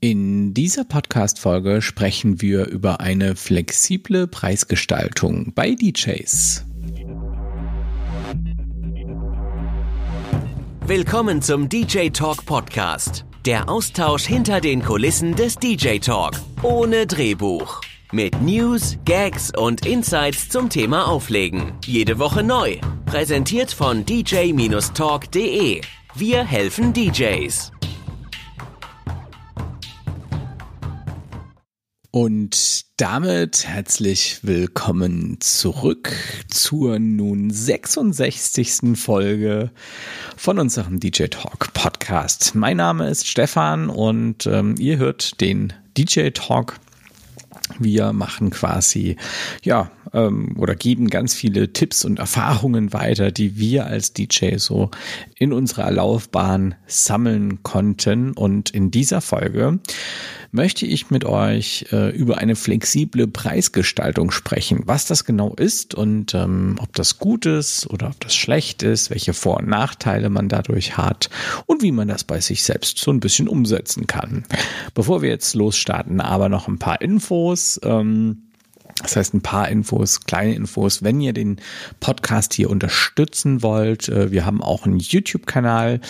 In dieser Podcast-Folge sprechen wir über eine flexible Preisgestaltung bei DJs. Willkommen zum DJ Talk Podcast. Der Austausch hinter den Kulissen des DJ Talk. Ohne Drehbuch. Mit News, Gags und Insights zum Thema Auflegen. Jede Woche neu. Präsentiert von dj-talk.de. Wir helfen DJs. Und damit herzlich willkommen zurück zur nun 66. Folge von unserem DJ Talk Podcast. Mein Name ist Stefan und ähm, ihr hört den DJ Talk wir machen quasi, ja, ähm, oder geben ganz viele Tipps und Erfahrungen weiter, die wir als DJ so in unserer Laufbahn sammeln konnten. Und in dieser Folge möchte ich mit euch äh, über eine flexible Preisgestaltung sprechen. Was das genau ist und ähm, ob das gut ist oder ob das schlecht ist, welche Vor- und Nachteile man dadurch hat und wie man das bei sich selbst so ein bisschen umsetzen kann. Bevor wir jetzt losstarten, aber noch ein paar Infos. Ähm, das heißt, ein paar Infos, kleine Infos, wenn ihr den Podcast hier unterstützen wollt. Äh, wir haben auch einen YouTube-Kanal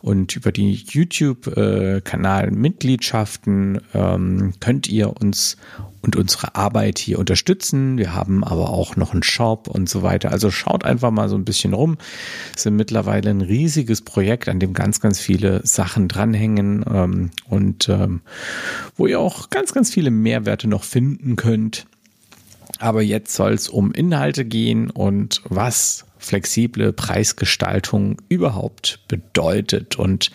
und über die YouTube-Kanal-Mitgliedschaften ähm, könnt ihr uns und unsere Arbeit hier unterstützen. Wir haben aber auch noch einen Shop und so weiter. Also schaut einfach mal so ein bisschen rum. Es ist mittlerweile ein riesiges Projekt, an dem ganz, ganz viele Sachen dranhängen ähm, und ähm, wo ihr auch ganz, ganz viele Mehrwerte noch finden könnt. Aber jetzt soll es um Inhalte gehen und was flexible Preisgestaltung überhaupt bedeutet. Und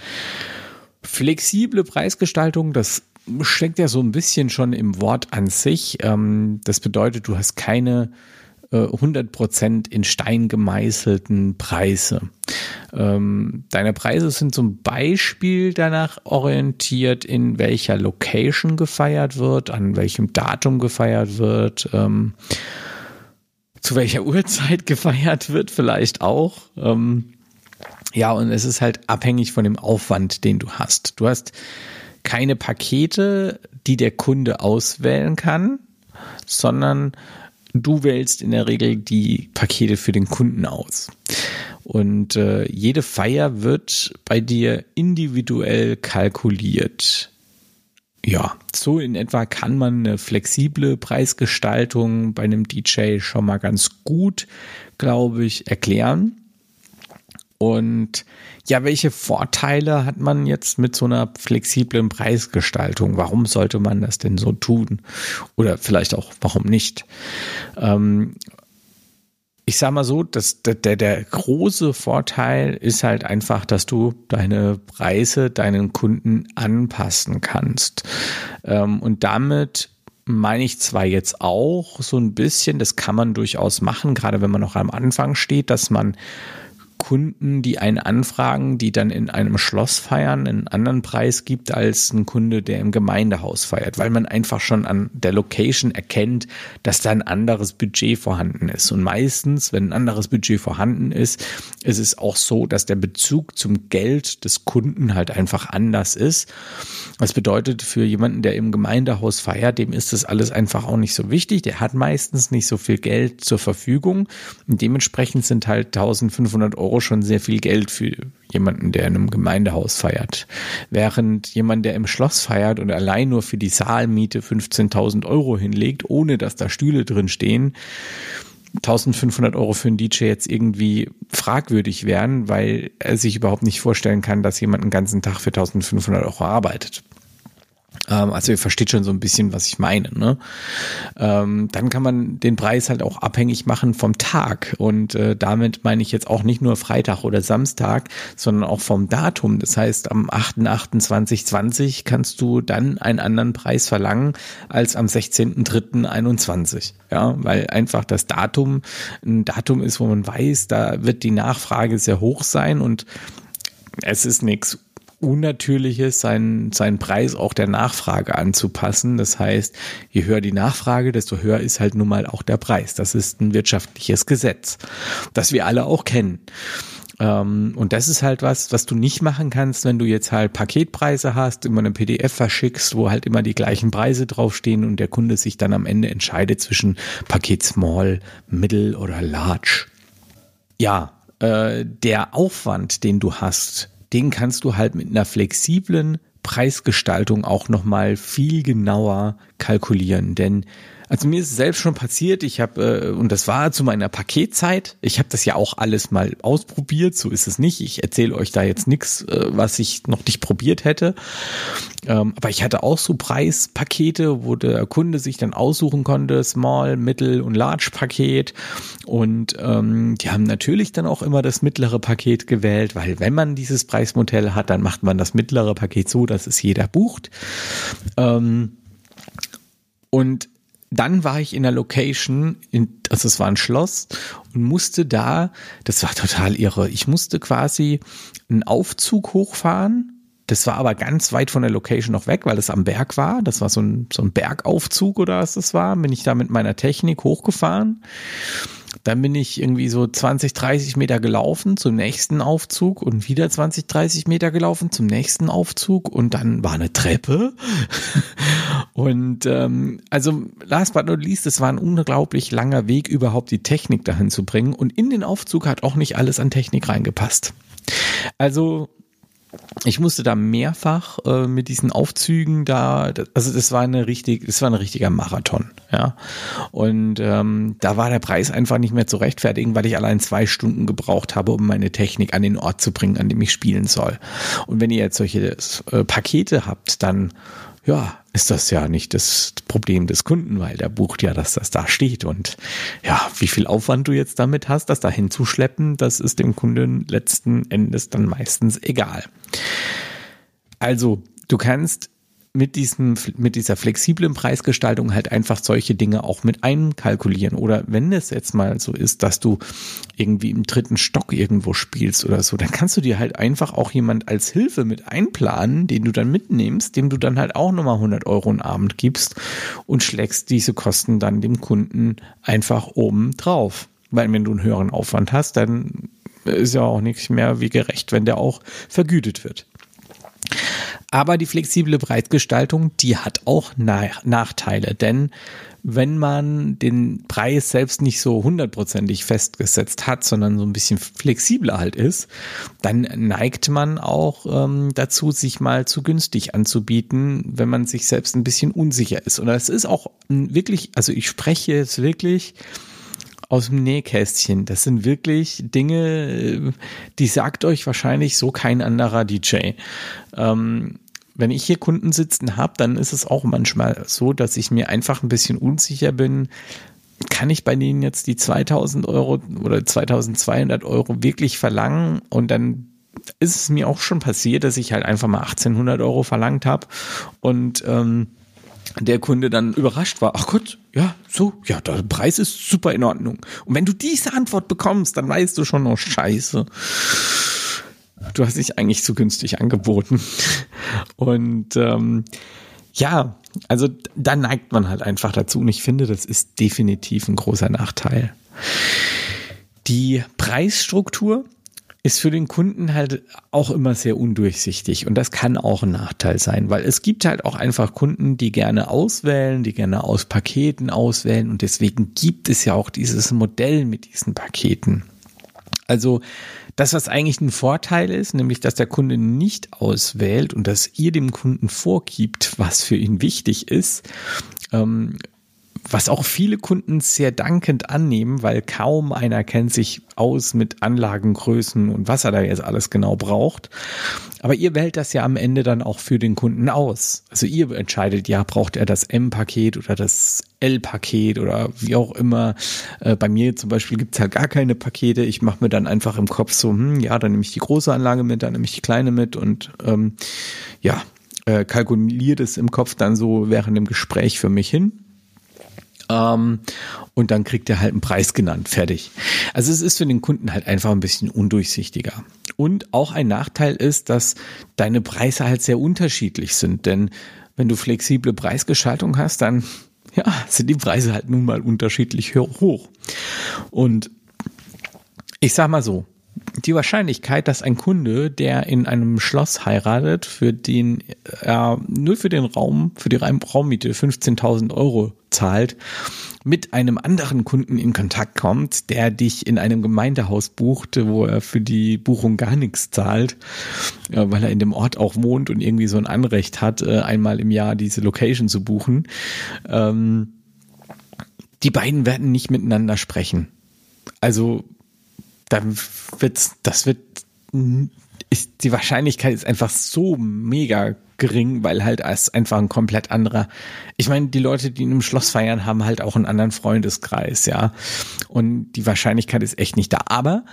flexible Preisgestaltung, das steckt ja so ein bisschen schon im Wort an sich. Ähm, das bedeutet, du hast keine 100% in Stein gemeißelten Preise. Ähm, deine Preise sind zum Beispiel danach orientiert, in welcher Location gefeiert wird, an welchem Datum gefeiert wird, ähm, zu welcher Uhrzeit gefeiert wird, vielleicht auch. Ähm, ja, und es ist halt abhängig von dem Aufwand, den du hast. Du hast keine Pakete, die der Kunde auswählen kann, sondern du wählst in der Regel die Pakete für den Kunden aus. Und äh, jede Feier wird bei dir individuell kalkuliert. Ja, so in etwa kann man eine flexible Preisgestaltung bei einem DJ schon mal ganz gut, glaube ich, erklären. Und ja, welche Vorteile hat man jetzt mit so einer flexiblen Preisgestaltung? Warum sollte man das denn so tun? Oder vielleicht auch, warum nicht? Ähm, ich sage mal so, dass der, der, große Vorteil ist halt einfach, dass du deine Preise deinen Kunden anpassen kannst. Ähm, und damit meine ich zwar jetzt auch so ein bisschen, das kann man durchaus machen, gerade wenn man noch am Anfang steht, dass man Kunden, die einen anfragen, die dann in einem Schloss feiern, einen anderen Preis gibt als ein Kunde, der im Gemeindehaus feiert, weil man einfach schon an der Location erkennt, dass da ein anderes Budget vorhanden ist. Und meistens, wenn ein anderes Budget vorhanden ist, ist es auch so, dass der Bezug zum Geld des Kunden halt einfach anders ist. Das bedeutet für jemanden, der im Gemeindehaus feiert, dem ist das alles einfach auch nicht so wichtig. Der hat meistens nicht so viel Geld zur Verfügung und dementsprechend sind halt 1500 Euro Euro schon sehr viel Geld für jemanden, der in einem Gemeindehaus feiert. Während jemand, der im Schloss feiert und allein nur für die Saalmiete 15.000 Euro hinlegt, ohne dass da Stühle drin stehen, 1500 Euro für einen DJ jetzt irgendwie fragwürdig wären, weil er sich überhaupt nicht vorstellen kann, dass jemand einen ganzen Tag für 1500 Euro arbeitet. Ähm, also ihr versteht schon so ein bisschen, was ich meine. Ne? Ähm, dann kann man den Preis halt auch abhängig machen vom Tag. Und äh, damit meine ich jetzt auch nicht nur Freitag oder Samstag, sondern auch vom Datum. Das heißt, am 8.8.2020 kannst du dann einen anderen Preis verlangen als am 16.3.21. Ja, weil einfach das Datum ein Datum ist, wo man weiß, da wird die Nachfrage sehr hoch sein und es ist nichts Unnatürliches, seinen, seinen Preis auch der Nachfrage anzupassen. Das heißt, je höher die Nachfrage, desto höher ist halt nun mal auch der Preis. Das ist ein wirtschaftliches Gesetz, das wir alle auch kennen. Ähm, und das ist halt was, was du nicht machen kannst, wenn du jetzt halt Paketpreise hast, immer eine PDF verschickst, wo halt immer die gleichen Preise draufstehen und der Kunde sich dann am Ende entscheidet zwischen Paket Small, Middle oder Large. Ja, äh, der Aufwand, den du hast, den kannst du halt mit einer flexiblen Preisgestaltung auch nochmal viel genauer kalkulieren. Denn also mir ist es selbst schon passiert, ich habe, äh, und das war zu meiner Paketzeit, ich habe das ja auch alles mal ausprobiert, so ist es nicht. Ich erzähle euch da jetzt nichts, äh, was ich noch nicht probiert hätte. Ähm, aber ich hatte auch so Preispakete, wo der Kunde sich dann aussuchen konnte, Small, Mittel und Large Paket. Und ähm, die haben natürlich dann auch immer das mittlere Paket gewählt, weil wenn man dieses Preismodell hat, dann macht man das mittlere Paket so, dass es jeder bucht. Ähm, und dann war ich in der Location, in, also es war ein Schloss und musste da, das war total irre, ich musste quasi einen Aufzug hochfahren. Das war aber ganz weit von der Location noch weg, weil es am Berg war. Das war so ein, so ein Bergaufzug oder was das war. Bin ich da mit meiner Technik hochgefahren dann bin ich irgendwie so 20, 30 Meter gelaufen zum nächsten Aufzug und wieder 20, 30 Meter gelaufen zum nächsten Aufzug und dann war eine Treppe. Und ähm, also last but not least, es war ein unglaublich langer Weg, überhaupt die Technik dahin zu bringen. Und in den Aufzug hat auch nicht alles an Technik reingepasst. Also ich musste da mehrfach äh, mit diesen Aufzügen da, also das war eine richtig, das war ein richtiger Marathon, ja. Und ähm, da war der Preis einfach nicht mehr zu rechtfertigen, weil ich allein zwei Stunden gebraucht habe, um meine Technik an den Ort zu bringen, an dem ich spielen soll. Und wenn ihr jetzt solche äh, Pakete habt, dann ja, ist das ja nicht das Problem des Kunden, weil der bucht ja, dass das da steht. Und ja, wie viel Aufwand du jetzt damit hast, das da hinzuschleppen, das ist dem Kunden letzten Endes dann meistens egal. Also, du kannst mit diesem, mit dieser flexiblen Preisgestaltung halt einfach solche Dinge auch mit einkalkulieren. Oder wenn es jetzt mal so ist, dass du irgendwie im dritten Stock irgendwo spielst oder so, dann kannst du dir halt einfach auch jemand als Hilfe mit einplanen, den du dann mitnimmst, dem du dann halt auch nochmal 100 Euro einen Abend gibst und schlägst diese Kosten dann dem Kunden einfach oben drauf. Weil wenn du einen höheren Aufwand hast, dann ist ja auch nichts mehr wie gerecht, wenn der auch vergütet wird. Aber die flexible Preisgestaltung, die hat auch Nachteile, denn wenn man den Preis selbst nicht so hundertprozentig festgesetzt hat, sondern so ein bisschen flexibler halt ist, dann neigt man auch ähm, dazu, sich mal zu günstig anzubieten, wenn man sich selbst ein bisschen unsicher ist. Und das ist auch wirklich, also ich spreche jetzt wirklich aus dem Nähkästchen. Das sind wirklich Dinge, die sagt euch wahrscheinlich so kein anderer DJ. Ähm, wenn ich hier Kunden sitzen habe, dann ist es auch manchmal so, dass ich mir einfach ein bisschen unsicher bin, kann ich bei denen jetzt die 2000 Euro oder 2200 Euro wirklich verlangen und dann ist es mir auch schon passiert, dass ich halt einfach mal 1800 Euro verlangt habe und ähm, der Kunde dann überrascht war, ach Gott, ja, so, ja, der Preis ist super in Ordnung. Und wenn du diese Antwort bekommst, dann weißt du schon, oh Scheiße. Du hast dich eigentlich zu günstig angeboten. Und ähm, ja, also da neigt man halt einfach dazu. Und ich finde, das ist definitiv ein großer Nachteil. Die Preisstruktur ist für den Kunden halt auch immer sehr undurchsichtig und das kann auch ein Nachteil sein, weil es gibt halt auch einfach Kunden, die gerne auswählen, die gerne aus Paketen auswählen und deswegen gibt es ja auch dieses Modell mit diesen Paketen. Also das, was eigentlich ein Vorteil ist, nämlich dass der Kunde nicht auswählt und dass ihr dem Kunden vorgibt, was für ihn wichtig ist, ähm, was auch viele Kunden sehr dankend annehmen, weil kaum einer kennt sich aus mit Anlagengrößen und was er da jetzt alles genau braucht. Aber ihr wählt das ja am Ende dann auch für den Kunden aus. Also ihr entscheidet, ja, braucht er das M-Paket oder das L-Paket oder wie auch immer. Äh, bei mir zum Beispiel gibt's halt gar keine Pakete. Ich mache mir dann einfach im Kopf so, hm, ja, dann nehme ich die große Anlage mit, dann nehme ich die kleine mit und ähm, ja, äh, kalkuliere das im Kopf dann so während dem Gespräch für mich hin ähm, und dann kriegt er halt einen Preis genannt, fertig. Also es ist für den Kunden halt einfach ein bisschen undurchsichtiger. Und auch ein Nachteil ist, dass deine Preise halt sehr unterschiedlich sind, denn wenn du flexible Preisgestaltung hast, dann ja, sind die Preise halt nun mal unterschiedlich hoch. Und ich sag mal so, die Wahrscheinlichkeit, dass ein Kunde, der in einem Schloss heiratet, für den er nur für den Raum, für die Raummiete 15.000 Euro zahlt, mit einem anderen Kunden in Kontakt kommt, der dich in einem Gemeindehaus bucht, wo er für die Buchung gar nichts zahlt, weil er in dem Ort auch wohnt und irgendwie so ein Anrecht hat, äh, einmal im Jahr diese Location zu buchen. Ähm, die beiden werden nicht miteinander sprechen. Also dann wird's, das wird, ist, die Wahrscheinlichkeit ist einfach so mega gering, weil halt es einfach ein komplett anderer. Ich meine, die Leute, die in einem Schloss feiern, haben halt auch einen anderen Freundeskreis, ja. Und die Wahrscheinlichkeit ist echt nicht da. Aber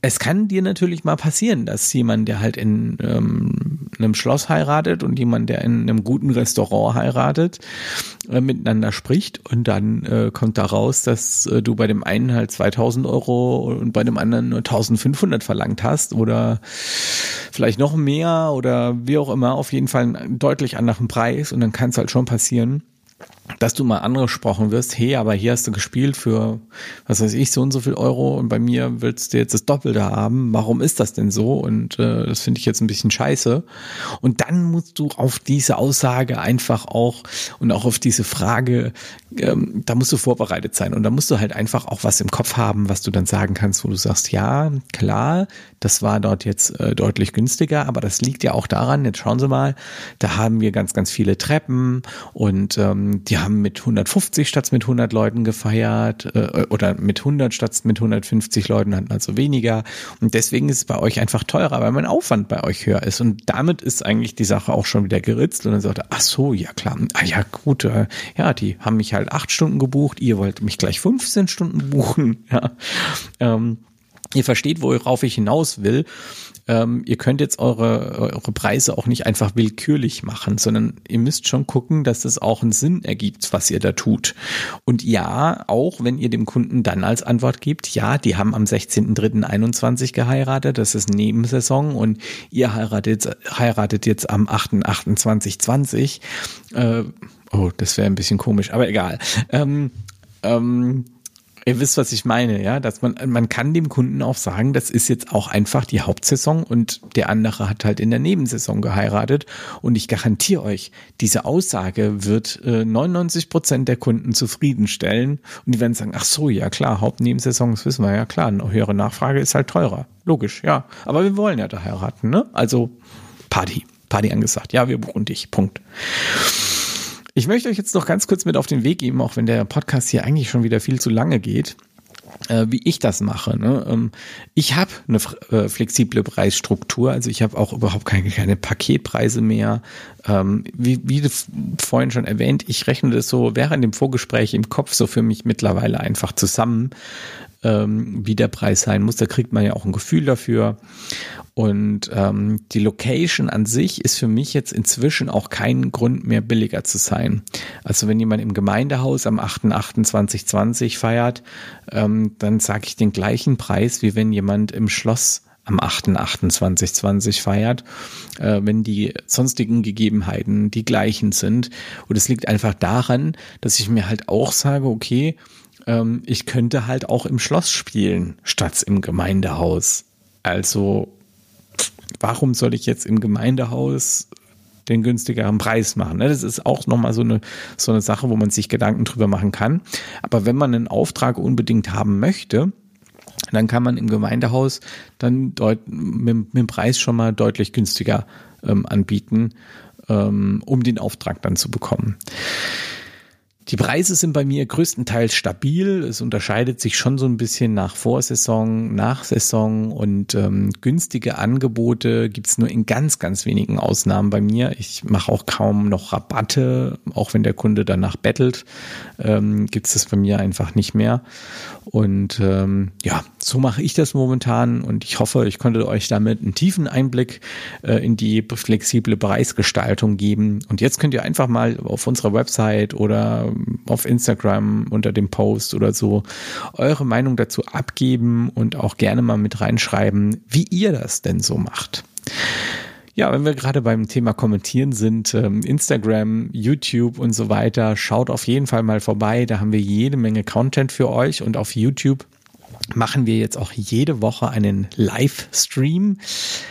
es kann dir natürlich mal passieren, dass jemand, der halt in ähm, einem Schloss heiratet und jemand, der in einem guten Restaurant heiratet, äh, miteinander spricht. Und dann äh, kommt da raus, dass äh, du bei dem einen halt 2000 Euro und bei dem anderen nur 1500 verlangt hast oder vielleicht noch mehr oder wie auch immer, auf jeden Fall einen deutlich anderen Preis. Und dann kann es halt schon passieren, dass du mal angesprochen wirst, hey, aber hier hast du gespielt für, was weiß ich, so und so viel Euro und bei mir willst du jetzt das Doppelte haben. Warum ist das denn so? Und äh, das finde ich jetzt ein bisschen scheiße. Und dann musst du auf diese Aussage einfach auch und auch auf diese Frage, ähm, da musst du vorbereitet sein. Und da musst du halt einfach auch was im Kopf haben, was du dann sagen kannst, wo du sagst, ja, klar, das war dort jetzt äh, deutlich günstiger, aber das liegt ja auch daran, jetzt schauen Sie mal, da haben wir ganz, ganz viele Treppen und ähm, die haben mit 150 statt mit 100 Leuten gefeiert äh, oder mit 100 statt mit 150 Leuten hatten also weniger. Und deswegen ist es bei euch einfach teurer, weil mein Aufwand bei euch höher ist. Und damit ist eigentlich die Sache auch schon wieder geritzt. Und dann sagt er, ach so, ja klar, ah ja gut, äh, ja, die haben mich halt acht Stunden gebucht, ihr wollt mich gleich 15 Stunden buchen. Ja. Ähm, Ihr versteht, worauf ich hinaus will. Ähm, ihr könnt jetzt eure, eure Preise auch nicht einfach willkürlich machen, sondern ihr müsst schon gucken, dass es auch einen Sinn ergibt, was ihr da tut. Und ja, auch wenn ihr dem Kunden dann als Antwort gibt, ja, die haben am 16.03.21 geheiratet, das ist Nebensaison und ihr heiratet, heiratet jetzt am 8.28.20. Äh, oh, das wäre ein bisschen komisch, aber egal. Ähm, ähm, Ihr wisst, was ich meine, ja, dass man, man kann dem Kunden auch sagen, das ist jetzt auch einfach die Hauptsaison und der andere hat halt in der Nebensaison geheiratet. Und ich garantiere euch, diese Aussage wird äh, 99 Prozent der Kunden zufriedenstellen. Und die werden sagen, ach so, ja klar, Hauptnebensaison, das wissen wir ja klar, eine höhere Nachfrage ist halt teurer, logisch, ja, aber wir wollen ja da heiraten, ne? Also Party, Party angesagt, ja, wir buchen dich, Punkt. Ich möchte euch jetzt noch ganz kurz mit auf den Weg geben, auch wenn der Podcast hier eigentlich schon wieder viel zu lange geht äh, wie ich das mache. Ne? Ähm, ich habe eine äh, flexible Preisstruktur, also ich habe auch überhaupt keine, keine Paketpreise mehr. Ähm, wie, wie vorhin schon erwähnt, ich rechne das so während dem Vorgespräch im Kopf so für mich mittlerweile einfach zusammen ähm, wie der Preis sein muss. Da kriegt man ja auch ein Gefühl dafür. Und ähm, die Location an sich ist für mich jetzt inzwischen auch kein Grund mehr billiger zu sein. Also wenn jemand im Gemeindehaus am 8.28.20 feiert, ähm, dann sage ich den gleichen Preis, wie wenn jemand im Schloss am 8.28.20 feiert, äh, wenn die sonstigen Gegebenheiten die gleichen sind. Und es liegt einfach daran, dass ich mir halt auch sage, okay, ähm, ich könnte halt auch im Schloss spielen, statt im Gemeindehaus. Also, warum soll ich jetzt im Gemeindehaus den günstigeren Preis machen. Ne? Das ist auch nochmal so eine, so eine Sache, wo man sich Gedanken drüber machen kann. Aber wenn man einen Auftrag unbedingt haben möchte, dann kann man im Gemeindehaus dann deut mit, mit dem Preis schon mal deutlich günstiger ähm, anbieten, ähm, um den Auftrag dann zu bekommen. Die Preise sind bei mir größtenteils stabil. Es unterscheidet sich schon so ein bisschen nach Vorsaison, Nachsaison und ähm, günstige Angebote gibt's nur in ganz, ganz wenigen Ausnahmen bei mir. Ich mache auch kaum noch Rabatte, auch wenn der Kunde danach bettelt, ähm, gibt's das bei mir einfach nicht mehr. Und ähm, ja, so mache ich das momentan und ich hoffe, ich konnte euch damit einen tiefen Einblick äh, in die flexible Preisgestaltung geben. Und jetzt könnt ihr einfach mal auf unserer Website oder auf Instagram unter dem Post oder so eure Meinung dazu abgeben und auch gerne mal mit reinschreiben, wie ihr das denn so macht. Ja, wenn wir gerade beim Thema Kommentieren sind, ähm, Instagram, YouTube und so weiter, schaut auf jeden Fall mal vorbei. Da haben wir jede Menge Content für euch und auf YouTube machen wir jetzt auch jede Woche einen Livestream,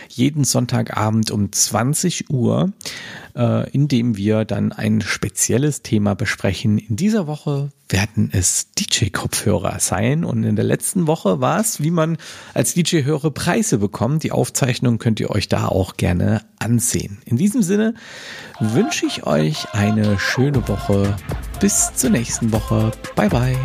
jeden Sonntagabend um 20 Uhr, äh, in dem wir dann ein spezielles Thema besprechen. In dieser Woche werden es DJ-Kopfhörer sein und in der letzten Woche war es, wie man als DJ höhere Preise bekommt. Die Aufzeichnung könnt ihr euch da auch gerne ansehen. In diesem Sinne wünsche ich euch eine schöne Woche. Bis zur nächsten Woche. Bye bye.